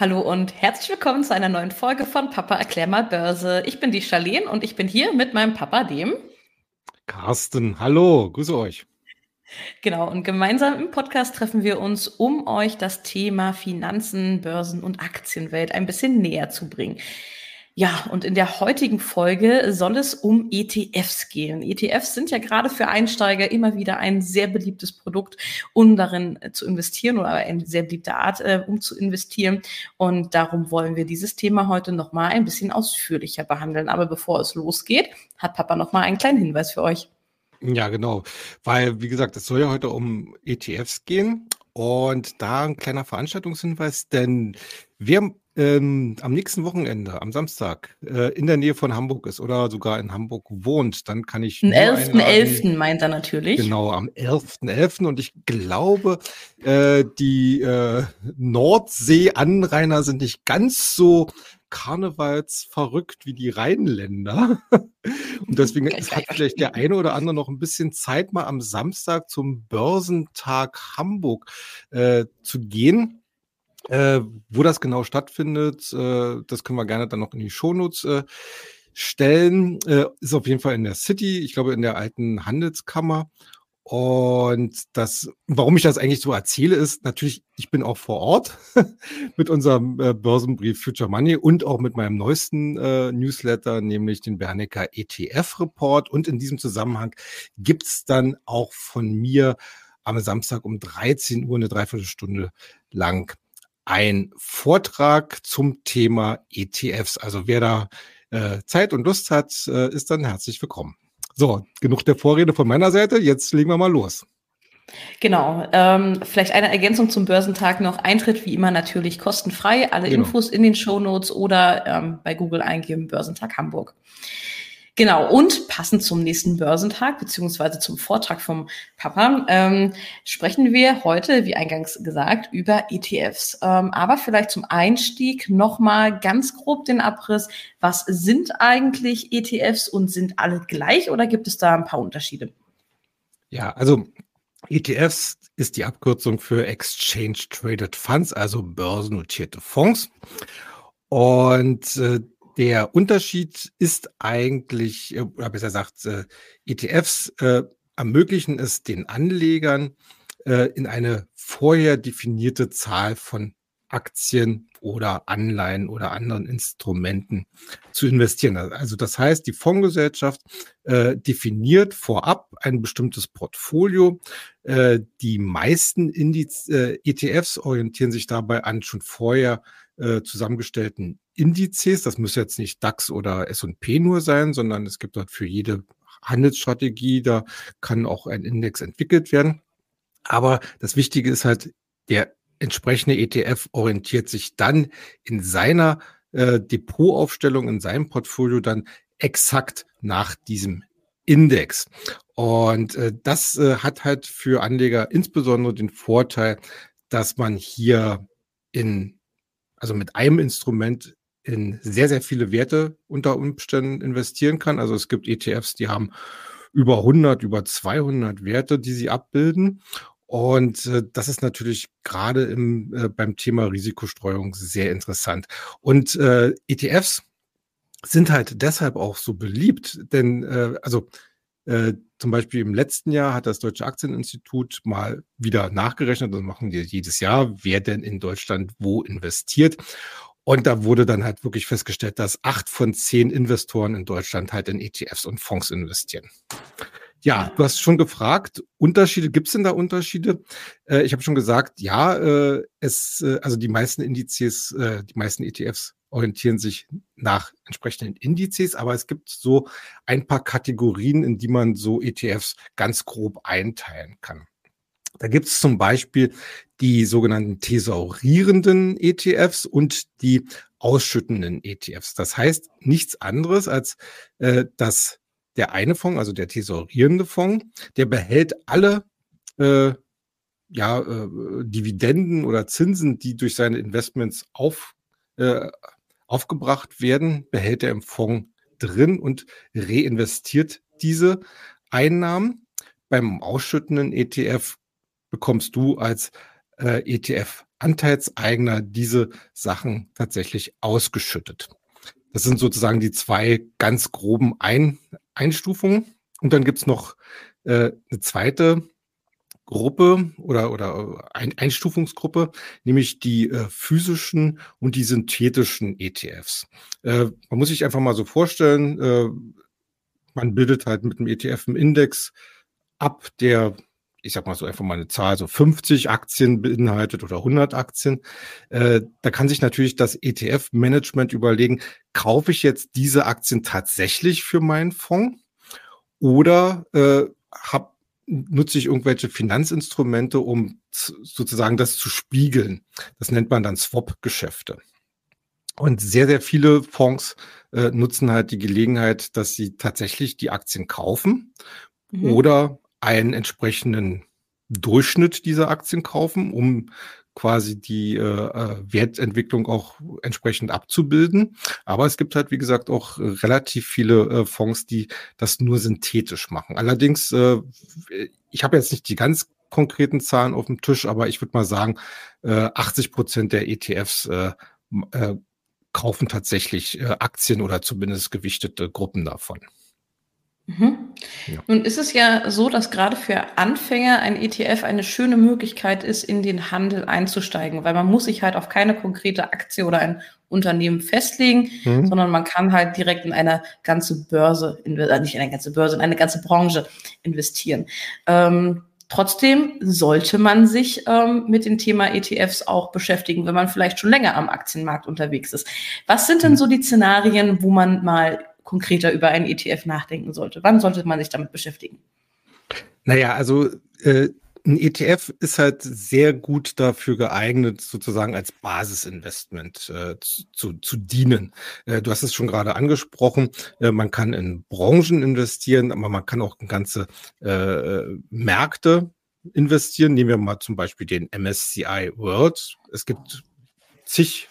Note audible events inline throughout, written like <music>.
Hallo und herzlich willkommen zu einer neuen Folge von Papa erklär mal Börse. Ich bin die Charlene und ich bin hier mit meinem Papa, dem Carsten. Hallo, grüße euch. Genau, und gemeinsam im Podcast treffen wir uns, um euch das Thema Finanzen, Börsen und Aktienwelt ein bisschen näher zu bringen. Ja, und in der heutigen Folge soll es um ETFs gehen. ETFs sind ja gerade für Einsteiger immer wieder ein sehr beliebtes Produkt, um darin äh, zu investieren oder eine sehr beliebte Art, äh, um zu investieren. Und darum wollen wir dieses Thema heute nochmal ein bisschen ausführlicher behandeln. Aber bevor es losgeht, hat Papa nochmal einen kleinen Hinweis für euch. Ja, genau. Weil, wie gesagt, es soll ja heute um ETFs gehen. Und da ein kleiner Veranstaltungshinweis, denn wir ähm, am nächsten Wochenende, am Samstag, äh, in der Nähe von Hamburg ist oder sogar in Hamburg wohnt, dann kann ich. Am 11.11. .11. meint er natürlich. Genau, am 11.11. .11. Und ich glaube, äh, die äh, Nordsee-Anrainer sind nicht ganz so karnevalsverrückt wie die Rheinländer. <laughs> Und deswegen hat vielleicht der eine oder andere noch ein bisschen Zeit, mal am Samstag zum Börsentag Hamburg äh, zu gehen. Äh, wo das genau stattfindet, äh, das können wir gerne dann noch in die Shownotes äh, stellen. Äh, ist auf jeden Fall in der City, ich glaube in der alten Handelskammer. Und das, warum ich das eigentlich so erzähle, ist natürlich, ich bin auch vor Ort <laughs> mit unserem äh, Börsenbrief Future Money und auch mit meinem neuesten äh, Newsletter, nämlich den Bernecker ETF Report. Und in diesem Zusammenhang gibt's dann auch von mir am Samstag um 13 Uhr eine Dreiviertelstunde lang ein Vortrag zum Thema ETFs. Also wer da äh, Zeit und Lust hat, äh, ist dann herzlich willkommen. So, genug der Vorrede von meiner Seite. Jetzt legen wir mal los. Genau. Ähm, vielleicht eine Ergänzung zum Börsentag noch. Eintritt wie immer natürlich kostenfrei. Alle genau. Infos in den Show Notes oder ähm, bei Google eingeben Börsentag Hamburg. Genau, und passend zum nächsten Börsentag beziehungsweise zum Vortrag vom Papa ähm, sprechen wir heute, wie eingangs gesagt, über ETFs. Ähm, aber vielleicht zum Einstieg nochmal ganz grob den Abriss. Was sind eigentlich ETFs und sind alle gleich oder gibt es da ein paar Unterschiede? Ja, also ETFs ist die Abkürzung für Exchange Traded Funds, also börsennotierte Fonds. Und äh, der Unterschied ist eigentlich, äh, oder besser gesagt, äh, ETFs äh, ermöglichen es den Anlegern, in eine vorher definierte Zahl von Aktien oder Anleihen oder anderen Instrumenten zu investieren. Also das heißt, die Fondsgesellschaft äh, definiert vorab ein bestimmtes Portfolio. Äh, die meisten Indiz, äh, ETFs orientieren sich dabei an schon vorher zusammengestellten Indizes. Das muss jetzt nicht DAX oder S&P nur sein, sondern es gibt dort für jede Handelsstrategie, da kann auch ein Index entwickelt werden. Aber das Wichtige ist halt, der entsprechende ETF orientiert sich dann in seiner äh, Depotaufstellung, in seinem Portfolio dann exakt nach diesem Index. Und äh, das äh, hat halt für Anleger insbesondere den Vorteil, dass man hier in, also mit einem Instrument in sehr, sehr viele Werte unter Umständen investieren kann. Also es gibt ETFs, die haben über 100, über 200 Werte, die sie abbilden. Und äh, das ist natürlich gerade im, äh, beim Thema Risikostreuung sehr interessant. Und äh, ETFs sind halt deshalb auch so beliebt, denn äh, also äh, zum Beispiel im letzten Jahr hat das Deutsche Aktieninstitut mal wieder nachgerechnet, das machen die jedes Jahr, wer denn in Deutschland wo investiert. Und da wurde dann halt wirklich festgestellt, dass acht von zehn Investoren in Deutschland halt in ETFs und Fonds investieren. Ja, du hast schon gefragt, Unterschiede, gibt es denn da Unterschiede? Äh, ich habe schon gesagt, ja, äh, es, äh, also die meisten Indizes, äh, die meisten ETFs orientieren sich nach entsprechenden Indizes, aber es gibt so ein paar Kategorien, in die man so ETFs ganz grob einteilen kann. Da gibt es zum Beispiel die sogenannten thesaurierenden ETFs und die ausschüttenden ETFs. Das heißt nichts anderes als, äh, dass der eine Fonds, also der tesorierende Fonds, der behält alle äh, ja, äh, Dividenden oder Zinsen, die durch seine Investments auf, äh, aufgebracht werden, behält er im Fonds drin und reinvestiert diese Einnahmen. Beim ausschüttenden ETF bekommst du als äh, ETF Anteilseigner diese Sachen tatsächlich ausgeschüttet. Das sind sozusagen die zwei ganz groben Ein Einstufungen. Und dann gibt's noch äh, eine zweite Gruppe oder, oder ein Einstufungsgruppe, nämlich die äh, physischen und die synthetischen ETFs. Äh, man muss sich einfach mal so vorstellen, äh, man bildet halt mit dem ETF einen Index ab, der ich sag mal so einfach mal eine Zahl, so 50 Aktien beinhaltet oder 100 Aktien. Äh, da kann sich natürlich das ETF-Management überlegen, kaufe ich jetzt diese Aktien tatsächlich für meinen Fonds oder äh, hab, nutze ich irgendwelche Finanzinstrumente, um sozusagen das zu spiegeln. Das nennt man dann Swap-Geschäfte. Und sehr, sehr viele Fonds äh, nutzen halt die Gelegenheit, dass sie tatsächlich die Aktien kaufen mhm. oder einen entsprechenden Durchschnitt dieser Aktien kaufen, um quasi die äh, äh, Wertentwicklung auch entsprechend abzubilden. Aber es gibt halt, wie gesagt, auch relativ viele äh, Fonds, die das nur synthetisch machen. Allerdings, äh, ich habe jetzt nicht die ganz konkreten Zahlen auf dem Tisch, aber ich würde mal sagen, äh, 80 Prozent der ETFs äh, äh, kaufen tatsächlich äh, Aktien oder zumindest gewichtete Gruppen davon. Mhm. Ja. Nun ist es ja so, dass gerade für Anfänger ein ETF eine schöne Möglichkeit ist, in den Handel einzusteigen, weil man muss sich halt auf keine konkrete Aktie oder ein Unternehmen festlegen, mhm. sondern man kann halt direkt in eine ganze Börse, äh, nicht in eine ganze Börse, in eine ganze Branche investieren. Ähm, Trotzdem sollte man sich ähm, mit dem Thema ETFs auch beschäftigen, wenn man vielleicht schon länger am Aktienmarkt unterwegs ist. Was sind denn mhm. so die Szenarien, wo man mal konkreter über einen ETF nachdenken sollte? Wann sollte man sich damit beschäftigen? Naja, also äh, ein ETF ist halt sehr gut dafür geeignet, sozusagen als Basisinvestment äh, zu, zu dienen. Äh, du hast es schon gerade angesprochen, äh, man kann in Branchen investieren, aber man kann auch in ganze äh, Märkte investieren. Nehmen wir mal zum Beispiel den MSCI World. Es gibt zig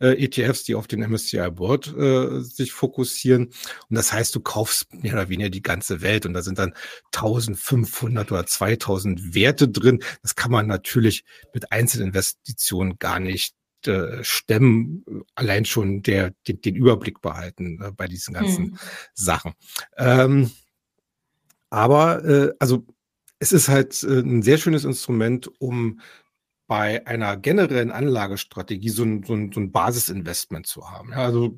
äh, ETFs, die auf den MSCI World äh, sich fokussieren. Und das heißt, du kaufst mehr oder weniger die ganze Welt und da sind dann 1500 oder 2000 Werte drin. Das kann man natürlich mit Einzelinvestitionen gar nicht äh, stemmen, allein schon der, den, den Überblick behalten äh, bei diesen ganzen hm. Sachen. Ähm, aber äh, also es ist halt äh, ein sehr schönes Instrument, um bei einer generellen Anlagestrategie so ein, so ein, so ein Basisinvestment zu haben. Ja, also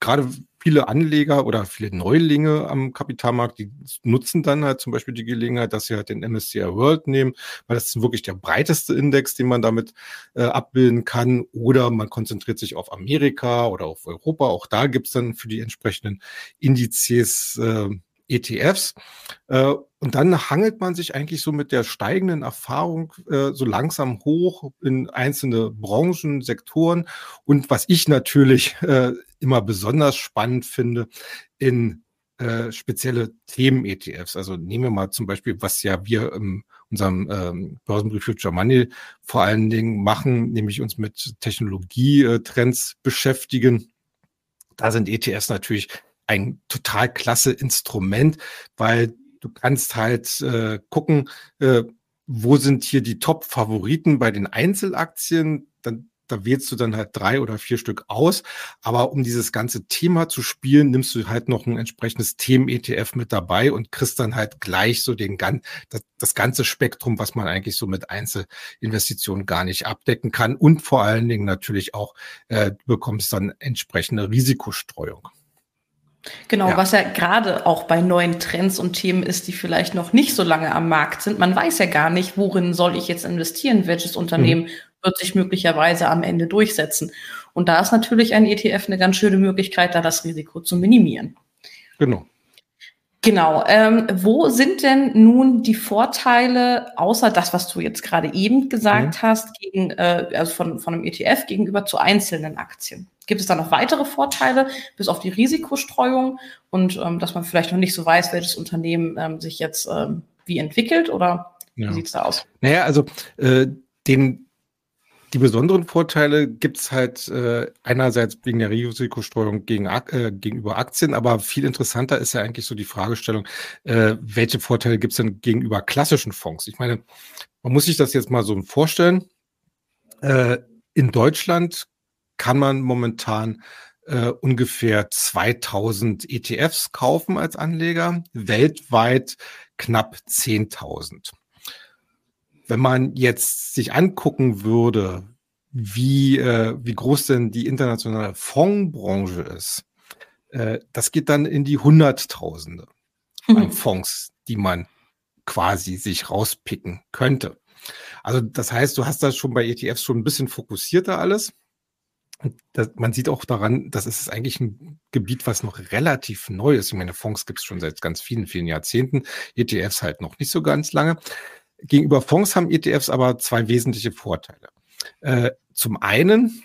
gerade viele Anleger oder viele Neulinge am Kapitalmarkt, die nutzen dann halt zum Beispiel die Gelegenheit, dass sie halt den MSCI World nehmen, weil das ist wirklich der breiteste Index, den man damit äh, abbilden kann. Oder man konzentriert sich auf Amerika oder auf Europa. Auch da gibt's dann für die entsprechenden Indizes äh, ETFs. Äh, und dann hangelt man sich eigentlich so mit der steigenden Erfahrung äh, so langsam hoch in einzelne Branchen, Sektoren. Und was ich natürlich äh, immer besonders spannend finde, in äh, spezielle Themen-ETFs. Also nehmen wir mal zum Beispiel, was ja wir in unserem ähm, Börsenbrief Future Money vor allen Dingen machen, nämlich uns mit Technologietrends beschäftigen. Da sind ETFs natürlich ein total klasse Instrument, weil du kannst halt äh, gucken, äh, wo sind hier die Top-Favoriten bei den Einzelaktien. Dann, da wählst du dann halt drei oder vier Stück aus. Aber um dieses ganze Thema zu spielen, nimmst du halt noch ein entsprechendes Themen-ETF mit dabei und kriegst dann halt gleich so den das, das ganze Spektrum, was man eigentlich so mit Einzelinvestitionen gar nicht abdecken kann. Und vor allen Dingen natürlich auch, äh, du bekommst dann entsprechende Risikostreuung. Genau, ja. was ja gerade auch bei neuen Trends und Themen ist, die vielleicht noch nicht so lange am Markt sind. Man weiß ja gar nicht, worin soll ich jetzt investieren, welches Unternehmen mhm. wird sich möglicherweise am Ende durchsetzen. Und da ist natürlich ein ETF eine ganz schöne Möglichkeit, da das Risiko zu minimieren. Genau. Genau. Ähm, wo sind denn nun die Vorteile, außer das, was du jetzt gerade eben gesagt mhm. hast, gegen, äh, also von, von einem ETF gegenüber zu einzelnen Aktien? Gibt es da noch weitere Vorteile, bis auf die Risikostreuung und ähm, dass man vielleicht noch nicht so weiß, welches Unternehmen ähm, sich jetzt ähm, wie entwickelt oder ja. wie sieht's da aus? Naja, also äh, den, die besonderen Vorteile gibt's halt äh, einerseits wegen der Risikostreuung gegen, äh, gegenüber Aktien, aber viel interessanter ist ja eigentlich so die Fragestellung, äh, welche Vorteile gibt's denn gegenüber klassischen Fonds? Ich meine, man muss sich das jetzt mal so vorstellen Äh, in Deutschland kann man momentan äh, ungefähr 2000 ETFs kaufen als Anleger, weltweit knapp 10.000. Wenn man jetzt sich angucken würde, wie, äh, wie groß denn die internationale Fondsbranche ist, äh, das geht dann in die Hunderttausende mhm. an Fonds, die man quasi sich rauspicken könnte. Also das heißt, du hast das schon bei ETFs schon ein bisschen fokussierter alles. Das, man sieht auch daran, das ist eigentlich ein Gebiet, was noch relativ neu ist. Ich meine, Fonds gibt es schon seit ganz vielen, vielen Jahrzehnten, ETFs halt noch nicht so ganz lange. Gegenüber Fonds haben ETFs aber zwei wesentliche Vorteile. Äh, zum einen,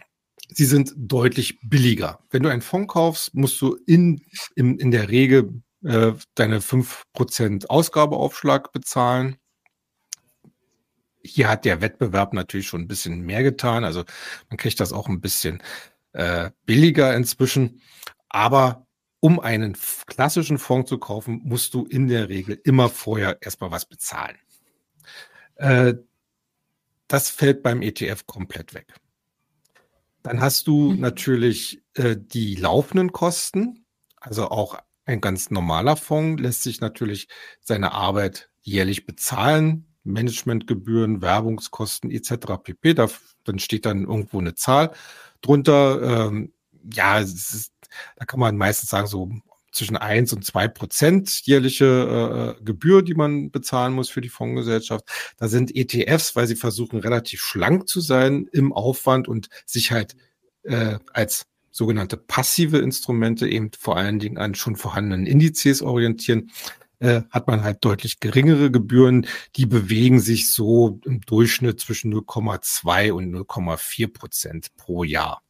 sie sind deutlich billiger. Wenn du einen Fonds kaufst, musst du in, in, in der Regel äh, deine fünf Prozent Ausgabeaufschlag bezahlen. Hier hat der Wettbewerb natürlich schon ein bisschen mehr getan. Also man kriegt das auch ein bisschen äh, billiger inzwischen. Aber um einen klassischen Fonds zu kaufen, musst du in der Regel immer vorher erstmal was bezahlen. Äh, das fällt beim ETF komplett weg. Dann hast du mhm. natürlich äh, die laufenden Kosten, also auch ein ganz normaler Fonds lässt sich natürlich seine Arbeit jährlich bezahlen. Managementgebühren, Werbungskosten etc. pp. Da, dann steht dann irgendwo eine Zahl drunter. Ähm, ja, ist, da kann man meistens sagen, so zwischen eins und zwei Prozent jährliche äh, Gebühr, die man bezahlen muss für die Fondsgesellschaft. Da sind ETFs, weil sie versuchen, relativ schlank zu sein im Aufwand und sich halt äh, als sogenannte passive Instrumente eben vor allen Dingen an schon vorhandenen Indizes orientieren, äh, hat man halt deutlich geringere Gebühren. Die bewegen sich so im Durchschnitt zwischen 0,2 und 0,4 Prozent pro Jahr.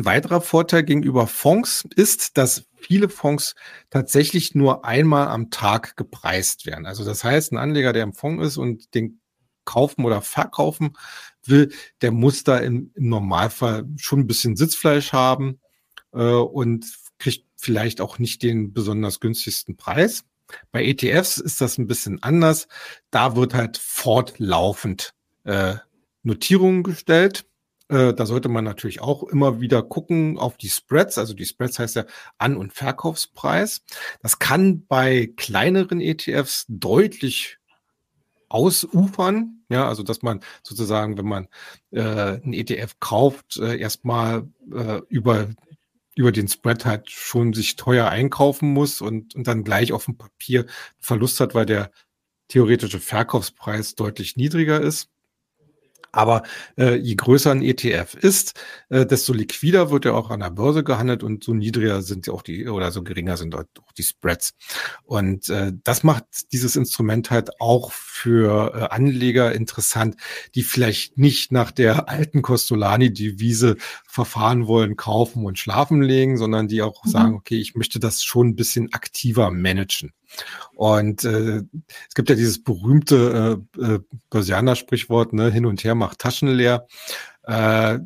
Ein weiterer Vorteil gegenüber Fonds ist, dass viele Fonds tatsächlich nur einmal am Tag gepreist werden. Also das heißt, ein Anleger, der im Fonds ist und den kaufen oder verkaufen will, der muss da im, im Normalfall schon ein bisschen Sitzfleisch haben äh, und kriegt vielleicht auch nicht den besonders günstigsten Preis. Bei ETFs ist das ein bisschen anders. Da wird halt fortlaufend äh, Notierungen gestellt. Äh, da sollte man natürlich auch immer wieder gucken auf die Spreads. Also die Spreads heißt ja An- und Verkaufspreis. Das kann bei kleineren ETFs deutlich ausufern. Ja, also dass man sozusagen, wenn man äh, ein ETF kauft, äh, erstmal äh, über über den Spread halt schon sich teuer einkaufen muss und, und dann gleich auf dem Papier Verlust hat, weil der theoretische Verkaufspreis deutlich niedriger ist. Aber äh, je größer ein ETF ist, äh, desto liquider wird er auch an der Börse gehandelt und so niedriger sind auch die oder so geringer sind auch die Spreads. Und äh, das macht dieses Instrument halt auch für äh, Anleger interessant, die vielleicht nicht nach der alten Costolani-Devise verfahren wollen, kaufen und schlafen legen, sondern die auch mhm. sagen, okay, ich möchte das schon ein bisschen aktiver managen. Und äh, es gibt ja dieses berühmte äh, äh, Börsianer-Sprichwort, ne, hin und her macht Taschen leer. Äh,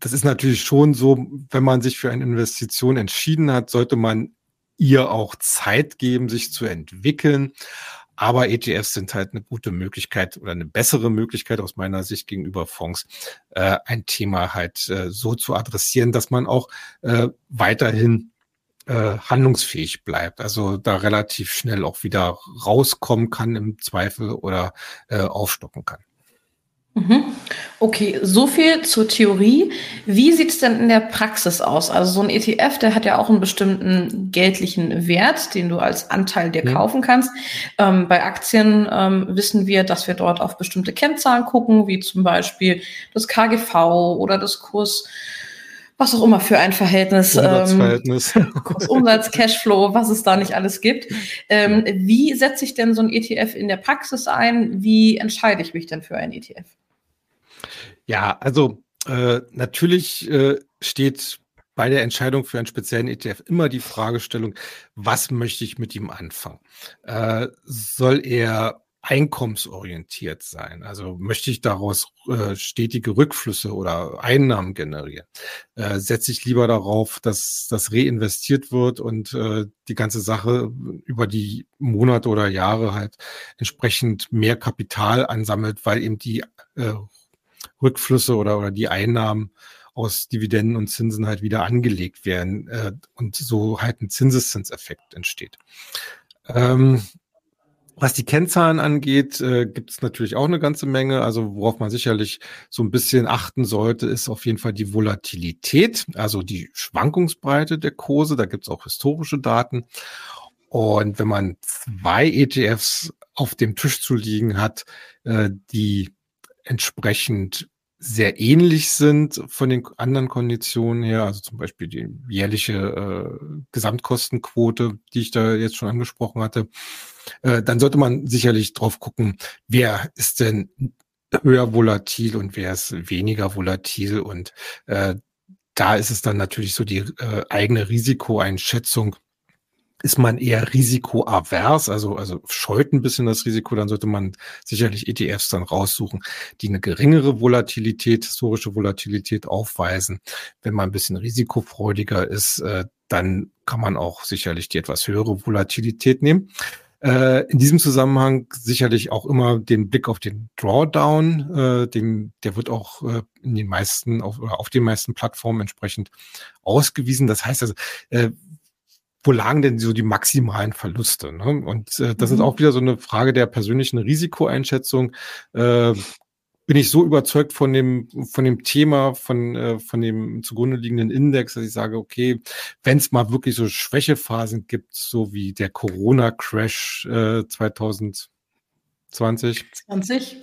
das ist natürlich schon so, wenn man sich für eine Investition entschieden hat, sollte man ihr auch Zeit geben, sich zu entwickeln. Aber ETFs sind halt eine gute Möglichkeit oder eine bessere Möglichkeit aus meiner Sicht gegenüber Fonds, äh, ein Thema halt äh, so zu adressieren, dass man auch äh, weiterhin äh, handlungsfähig bleibt. Also da relativ schnell auch wieder rauskommen kann im Zweifel oder äh, aufstocken kann. Mhm. Okay, so viel zur Theorie. Wie sieht es denn in der Praxis aus? Also so ein ETF, der hat ja auch einen bestimmten geldlichen Wert, den du als Anteil dir ja. kaufen kannst. Ähm, bei Aktien ähm, wissen wir, dass wir dort auf bestimmte Kennzahlen gucken, wie zum Beispiel das KGV oder das Kurs was auch immer für ein Verhältnis, Umsatzverhältnis. Ähm, Umsatz, Cashflow, was es da nicht alles gibt. Ähm, wie setze ich denn so ein ETF in der Praxis ein? Wie entscheide ich mich denn für ein ETF? Ja, also äh, natürlich äh, steht bei der Entscheidung für einen speziellen ETF immer die Fragestellung, was möchte ich mit ihm anfangen? Äh, soll er einkommensorientiert sein? Also möchte ich daraus äh, stetige Rückflüsse oder Einnahmen generieren? Äh, setze ich lieber darauf, dass das reinvestiert wird und äh, die ganze Sache über die Monate oder Jahre halt entsprechend mehr Kapital ansammelt, weil eben die äh, Rückflüsse oder, oder die Einnahmen aus Dividenden und Zinsen halt wieder angelegt werden äh, und so halt ein Zinseszinseffekt entsteht. Ähm, was die Kennzahlen angeht, äh, gibt es natürlich auch eine ganze Menge. Also worauf man sicherlich so ein bisschen achten sollte, ist auf jeden Fall die Volatilität, also die Schwankungsbreite der Kurse. Da gibt es auch historische Daten. Und wenn man zwei ETFs auf dem Tisch zu liegen hat, äh, die entsprechend sehr ähnlich sind von den anderen Konditionen her, also zum Beispiel die jährliche äh, Gesamtkostenquote, die ich da jetzt schon angesprochen hatte, äh, dann sollte man sicherlich drauf gucken, wer ist denn höher volatil und wer ist weniger volatil. Und äh, da ist es dann natürlich so die äh, eigene Risikoeinschätzung ist man eher risikoavers, also, also scheut ein bisschen das Risiko, dann sollte man sicherlich ETFs dann raussuchen, die eine geringere Volatilität, historische Volatilität aufweisen. Wenn man ein bisschen risikofreudiger ist, äh, dann kann man auch sicherlich die etwas höhere Volatilität nehmen. Äh, in diesem Zusammenhang sicherlich auch immer den Blick auf den Drawdown, äh, den, der wird auch äh, in den meisten, auf, auf den meisten Plattformen entsprechend ausgewiesen. Das heißt also, äh, wo lagen denn so die maximalen Verluste? Ne? Und äh, das mhm. ist auch wieder so eine Frage der persönlichen Risikoeinschätzung. Äh, bin ich so überzeugt von dem, von dem Thema, von, äh, von dem zugrunde liegenden Index, dass ich sage, okay, wenn es mal wirklich so Schwächephasen gibt, so wie der Corona-Crash äh, 2020. 20.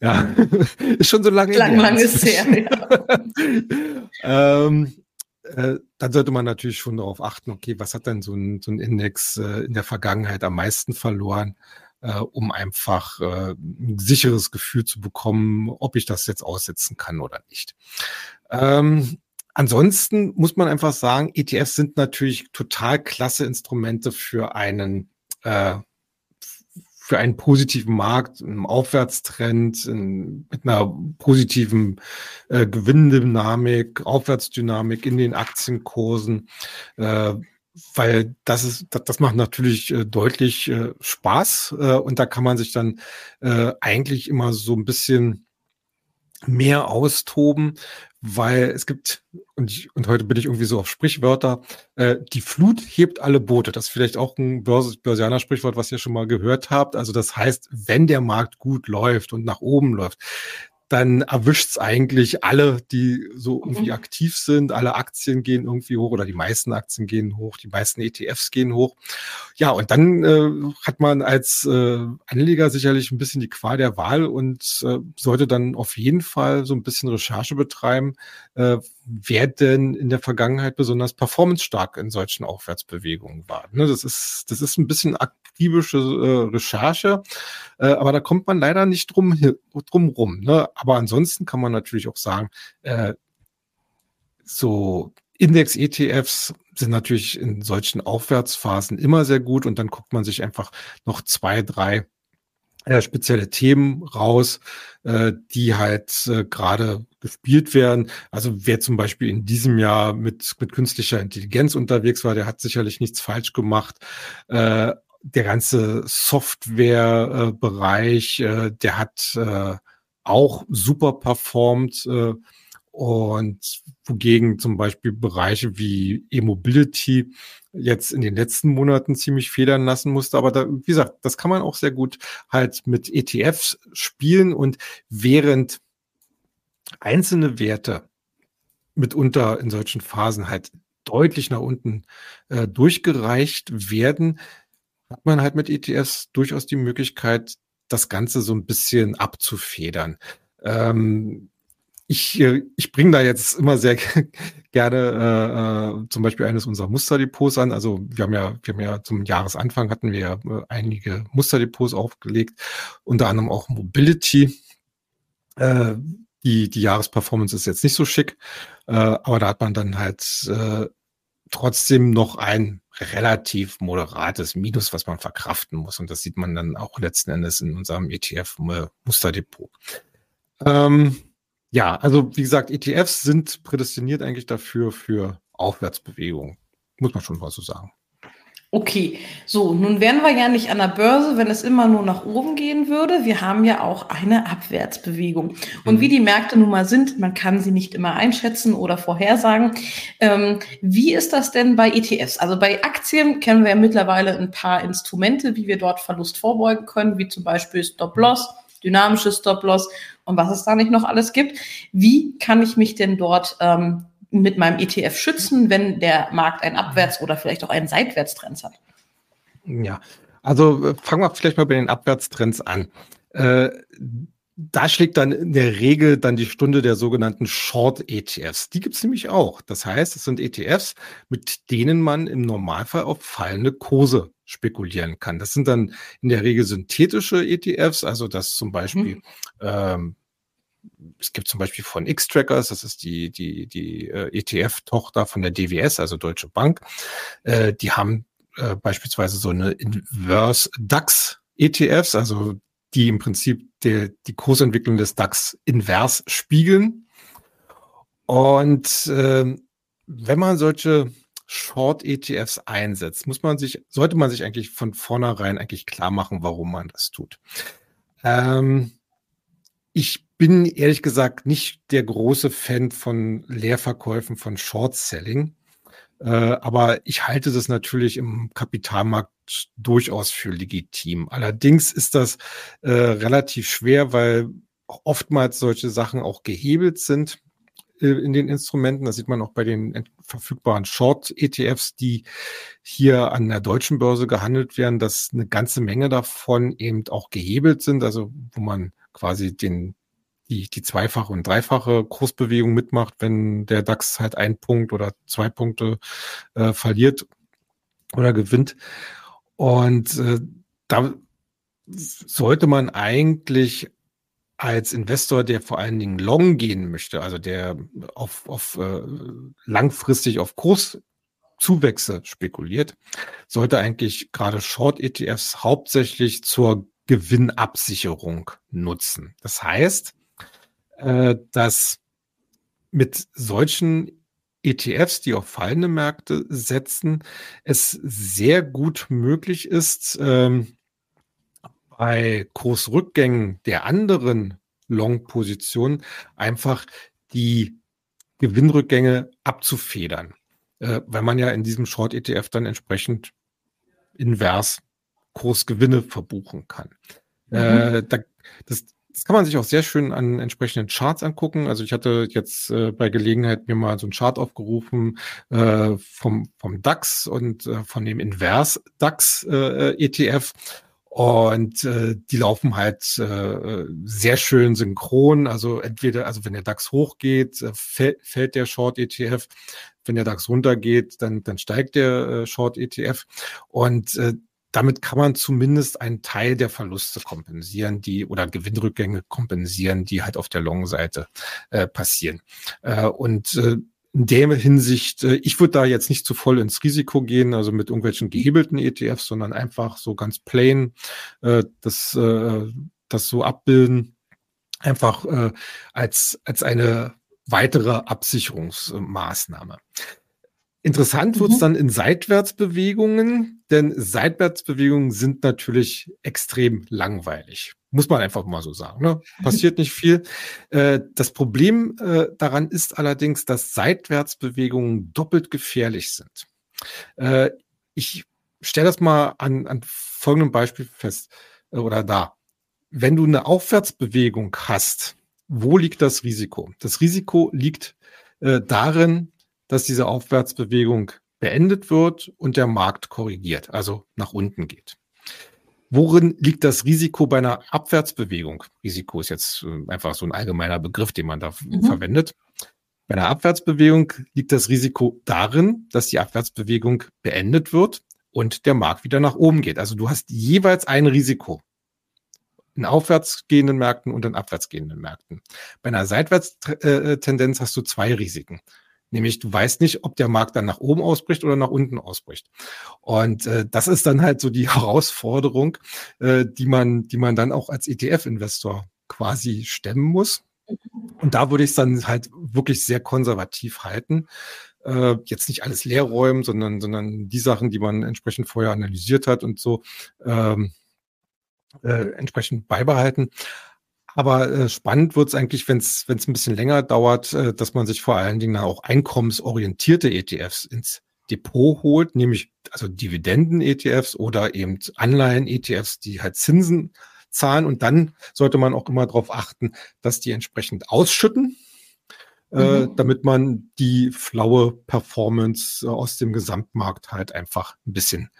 ja, <laughs> ist schon so lange Lang, lang ist her, ja. <laughs> ähm, äh, dann sollte man natürlich schon darauf achten, okay, was hat denn so ein, so ein Index äh, in der Vergangenheit am meisten verloren, äh, um einfach äh, ein sicheres Gefühl zu bekommen, ob ich das jetzt aussetzen kann oder nicht. Ähm, ansonsten muss man einfach sagen, ETFs sind natürlich total klasse Instrumente für einen äh, für einen positiven Markt, einen Aufwärtstrend, in, mit einer positiven äh, Gewinndynamik, Aufwärtsdynamik in den Aktienkursen, äh, weil das ist, das, das macht natürlich äh, deutlich äh, Spaß äh, und da kann man sich dann äh, eigentlich immer so ein bisschen mehr austoben, weil es gibt, und, ich, und heute bin ich irgendwie so auf Sprichwörter, äh, die Flut hebt alle Boote. Das ist vielleicht auch ein Börse, Börsianer Sprichwort, was ihr schon mal gehört habt. Also das heißt, wenn der Markt gut läuft und nach oben läuft, dann erwischt es eigentlich alle, die so irgendwie mhm. aktiv sind. Alle Aktien gehen irgendwie hoch oder die meisten Aktien gehen hoch, die meisten ETFs gehen hoch. Ja, und dann äh, hat man als äh, Anleger sicherlich ein bisschen die Qual der Wahl und äh, sollte dann auf jeden Fall so ein bisschen Recherche betreiben, äh, wer denn in der Vergangenheit besonders performance-stark in solchen Aufwärtsbewegungen war. Ne, das ist, das ist ein bisschen akribische äh, Recherche, äh, aber da kommt man leider nicht drum, drum rum. Ne? Aber ansonsten kann man natürlich auch sagen, äh, so Index-ETFs sind natürlich in solchen Aufwärtsphasen immer sehr gut und dann guckt man sich einfach noch zwei, drei äh, spezielle Themen raus, äh, die halt äh, gerade gespielt werden. Also wer zum Beispiel in diesem Jahr mit, mit künstlicher Intelligenz unterwegs war, der hat sicherlich nichts falsch gemacht. Äh, der ganze Softwarebereich, äh, der hat äh, auch super performt. Äh, und wogegen zum Beispiel Bereiche wie E-Mobility jetzt in den letzten Monaten ziemlich federn lassen musste. Aber da, wie gesagt, das kann man auch sehr gut halt mit ETFs spielen. Und während einzelne Werte mitunter in solchen Phasen halt deutlich nach unten äh, durchgereicht werden, hat man halt mit ETFs durchaus die Möglichkeit, das Ganze so ein bisschen abzufedern. Ähm, ich, äh, ich bringe da jetzt immer sehr <laughs> gerne äh, äh, zum Beispiel eines unserer Musterdepots an. Also wir haben ja, wir haben ja zum Jahresanfang hatten wir äh, einige Musterdepots aufgelegt, unter anderem auch Mobility. Äh, die, die Jahresperformance ist jetzt nicht so schick, äh, aber da hat man dann halt äh, trotzdem noch ein relativ moderates Minus, was man verkraften muss. Und das sieht man dann auch letzten Endes in unserem ETF-Musterdepot. Ähm, ja, also wie gesagt, ETFs sind prädestiniert eigentlich dafür für Aufwärtsbewegungen. Muss man schon mal so sagen. Okay, so, nun wären wir ja nicht an der Börse, wenn es immer nur nach oben gehen würde. Wir haben ja auch eine Abwärtsbewegung. Und mhm. wie die Märkte nun mal sind, man kann sie nicht immer einschätzen oder vorhersagen. Ähm, wie ist das denn bei ETFs? Also bei Aktien kennen wir ja mittlerweile ein paar Instrumente, wie wir dort Verlust vorbeugen können, wie zum Beispiel Stop-Loss, dynamische Stop-Loss und was es da nicht noch alles gibt. Wie kann ich mich denn dort ähm, mit meinem ETF schützen, wenn der Markt einen Abwärts- oder vielleicht auch einen Seitwärtstrend hat? Ja, also äh, fangen wir vielleicht mal bei den Abwärtstrends an. Äh, da schlägt dann in der Regel dann die Stunde der sogenannten Short-ETFs. Die gibt es nämlich auch. Das heißt, es sind ETFs, mit denen man im Normalfall auf fallende Kurse spekulieren kann. Das sind dann in der Regel synthetische ETFs, also das zum Beispiel mhm. ähm, es gibt zum Beispiel von X-Trackers, das ist die, die, die äh, ETF-Tochter von der DWS, also Deutsche Bank. Äh, die haben äh, beispielsweise so eine Inverse DAX ETFs, also die im Prinzip der, die Kursentwicklung des DAX invers spiegeln. Und äh, wenn man solche Short-ETFs einsetzt, muss man sich, sollte man sich eigentlich von vornherein eigentlich klar machen, warum man das tut. Ähm, ich bin ehrlich gesagt nicht der große Fan von Leerverkäufen von Short-Selling. Äh, aber ich halte das natürlich im Kapitalmarkt durchaus für legitim. Allerdings ist das äh, relativ schwer, weil oftmals solche Sachen auch gehebelt sind äh, in den Instrumenten. Das sieht man auch bei den verfügbaren Short-ETFs, die hier an der deutschen Börse gehandelt werden, dass eine ganze Menge davon eben auch gehebelt sind, also wo man quasi den die, die zweifache und dreifache Kursbewegung mitmacht, wenn der DAX halt ein Punkt oder zwei Punkte äh, verliert oder gewinnt. Und äh, da sollte man eigentlich als Investor, der vor allen Dingen long gehen möchte, also der auf, auf äh, langfristig auf Kurszuwächse spekuliert, sollte eigentlich gerade Short-ETFs hauptsächlich zur Gewinnabsicherung nutzen. Das heißt, äh, dass mit solchen ETFs, die auf fallende Märkte setzen, es sehr gut möglich ist, ähm, bei Kursrückgängen der anderen Long-Positionen einfach die Gewinnrückgänge abzufedern, äh, weil man ja in diesem Short-ETF dann entsprechend invers Kursgewinne verbuchen kann. Mhm. Äh, da, das, das kann man sich auch sehr schön an entsprechenden Charts angucken. Also ich hatte jetzt äh, bei Gelegenheit mir mal so einen Chart aufgerufen äh, vom, vom DAX und äh, von dem Invers DAX äh, ETF. Und äh, die laufen halt äh, sehr schön synchron. Also entweder, also wenn der DAX hochgeht, äh, fällt, fällt der Short ETF. Wenn der DAX runtergeht, dann, dann steigt der äh, Short ETF. Und äh, damit kann man zumindest einen Teil der Verluste kompensieren, die oder Gewinnrückgänge kompensieren, die halt auf der Long-Seite äh, passieren. Äh, und äh, in der Hinsicht, äh, ich würde da jetzt nicht zu voll ins Risiko gehen, also mit irgendwelchen gehebelten ETFs, sondern einfach so ganz plain äh, das, äh, das so abbilden, einfach äh, als, als eine weitere Absicherungsmaßnahme. Interessant wird's mhm. dann in Seitwärtsbewegungen, denn Seitwärtsbewegungen sind natürlich extrem langweilig. Muss man einfach mal so sagen. Ne? Passiert nicht viel. Äh, das Problem äh, daran ist allerdings, dass Seitwärtsbewegungen doppelt gefährlich sind. Äh, ich stelle das mal an, an folgendem Beispiel fest oder da. Wenn du eine Aufwärtsbewegung hast, wo liegt das Risiko? Das Risiko liegt darin, dass diese Aufwärtsbewegung beendet wird und der Markt korrigiert, also nach unten geht. Worin liegt das Risiko bei einer Abwärtsbewegung? Risiko ist jetzt äh, einfach so ein allgemeiner Begriff, den man da mhm. verwendet. Bei einer Abwärtsbewegung liegt das Risiko darin, dass die Abwärtsbewegung beendet wird und der Markt wieder nach oben geht. Also du hast jeweils ein Risiko in aufwärts gehenden Märkten und in abwärts gehenden Märkten. Bei einer Seitwärtstendenz hast du zwei Risiken. Nämlich du weißt nicht, ob der Markt dann nach oben ausbricht oder nach unten ausbricht. Und äh, das ist dann halt so die <laughs> Herausforderung, äh, die man, die man dann auch als ETF-Investor quasi stemmen muss. Und da würde ich es dann halt wirklich sehr konservativ halten. Äh, jetzt nicht alles leer räumen, sondern, sondern die Sachen, die man entsprechend vorher analysiert hat und so ähm, äh, entsprechend beibehalten. Aber äh, spannend wird es eigentlich, wenn es ein bisschen länger dauert, äh, dass man sich vor allen Dingen auch einkommensorientierte ETFs ins Depot holt, nämlich also Dividenden-ETFs oder eben Anleihen-ETFs, die halt Zinsen zahlen. Und dann sollte man auch immer darauf achten, dass die entsprechend ausschütten, äh, mhm. damit man die flaue Performance äh, aus dem Gesamtmarkt halt einfach ein bisschen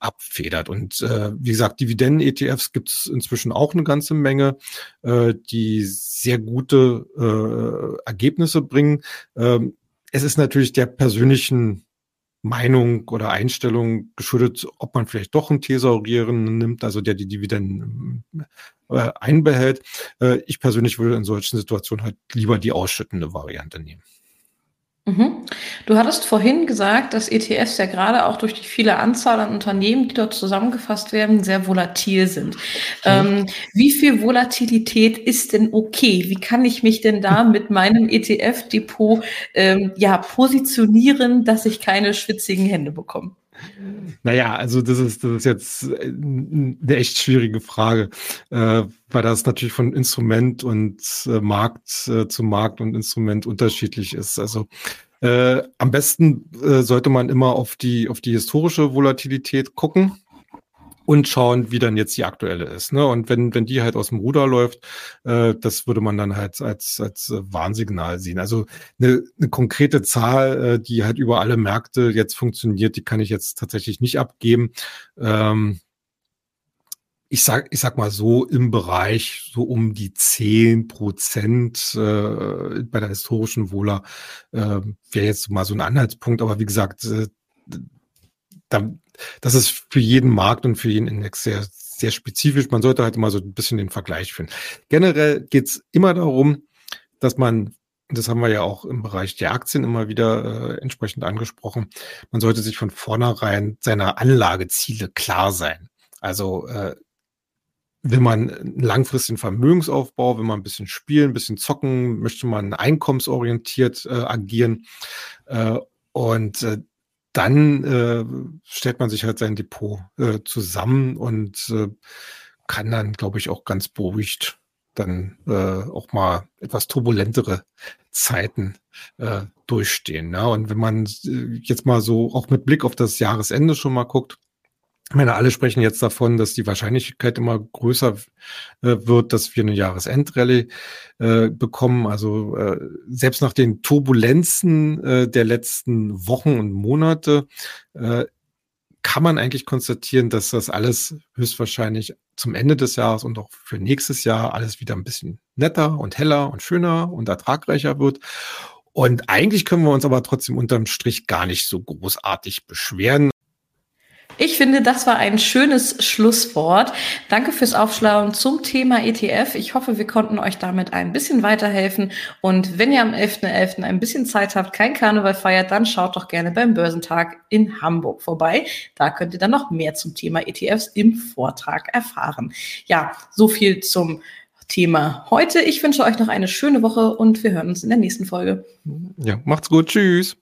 abfedert. Und äh, wie gesagt, Dividenden-ETFs gibt es inzwischen auch eine ganze Menge, äh, die sehr gute äh, Ergebnisse bringen. Ähm, es ist natürlich der persönlichen Meinung oder Einstellung geschuldet, ob man vielleicht doch einen Thesaurierenden nimmt, also der die Dividenden äh, einbehält. Äh, ich persönlich würde in solchen Situationen halt lieber die ausschüttende Variante nehmen. Mhm. Du hattest vorhin gesagt, dass ETFs ja gerade auch durch die viele Anzahl an Unternehmen, die dort zusammengefasst werden, sehr volatil sind. Ähm, wie viel Volatilität ist denn okay? Wie kann ich mich denn da mit meinem ETF-Depot ähm, ja positionieren, dass ich keine schwitzigen Hände bekomme? <laughs> Naja, also das ist, das ist jetzt äh, eine echt schwierige Frage, äh, weil das natürlich von Instrument und äh, Markt äh, zu Markt und Instrument unterschiedlich ist. Also äh, am besten äh, sollte man immer auf die, auf die historische Volatilität gucken und schauen, wie dann jetzt die aktuelle ist. Ne? Und wenn, wenn die halt aus dem Ruder läuft, äh, das würde man dann halt als, als Warnsignal sehen. Also eine, eine konkrete Zahl, äh, die halt über alle Märkte jetzt funktioniert, die kann ich jetzt tatsächlich nicht abgeben. Ähm, ich sag, ich sag mal so im Bereich so um die zehn Prozent äh, bei der historischen Wohler äh, wäre jetzt mal so ein Anhaltspunkt. Aber wie gesagt, äh, das ist für jeden Markt und für jeden Index sehr, sehr spezifisch. Man sollte halt immer so ein bisschen den Vergleich finden. Generell geht's immer darum, dass man, das haben wir ja auch im Bereich der Aktien immer wieder äh, entsprechend angesprochen, man sollte sich von vornherein seiner Anlageziele klar sein. Also äh, will man langfristigen Vermögensaufbau, will man ein bisschen spielen, ein bisschen zocken, möchte man einkommensorientiert äh, agieren. Äh, und äh, dann äh, stellt man sich halt sein Depot äh, zusammen und äh, kann dann, glaube ich, auch ganz beruhigt dann äh, auch mal etwas turbulentere Zeiten äh, durchstehen. Ja? Und wenn man äh, jetzt mal so auch mit Blick auf das Jahresende schon mal guckt, ich meine, alle sprechen jetzt davon, dass die Wahrscheinlichkeit immer größer äh, wird, dass wir eine Jahresendrallye äh, bekommen. Also äh, selbst nach den Turbulenzen äh, der letzten Wochen und Monate äh, kann man eigentlich konstatieren, dass das alles höchstwahrscheinlich zum Ende des Jahres und auch für nächstes Jahr alles wieder ein bisschen netter und heller und schöner und ertragreicher wird. Und eigentlich können wir uns aber trotzdem unterm Strich gar nicht so großartig beschweren. Ich finde, das war ein schönes Schlusswort. Danke fürs Aufschlauen zum Thema ETF. Ich hoffe, wir konnten euch damit ein bisschen weiterhelfen. Und wenn ihr am 11.11. .11. ein bisschen Zeit habt, kein Karneval feiert, dann schaut doch gerne beim Börsentag in Hamburg vorbei. Da könnt ihr dann noch mehr zum Thema ETFs im Vortrag erfahren. Ja, so viel zum Thema heute. Ich wünsche euch noch eine schöne Woche und wir hören uns in der nächsten Folge. Ja, macht's gut. Tschüss.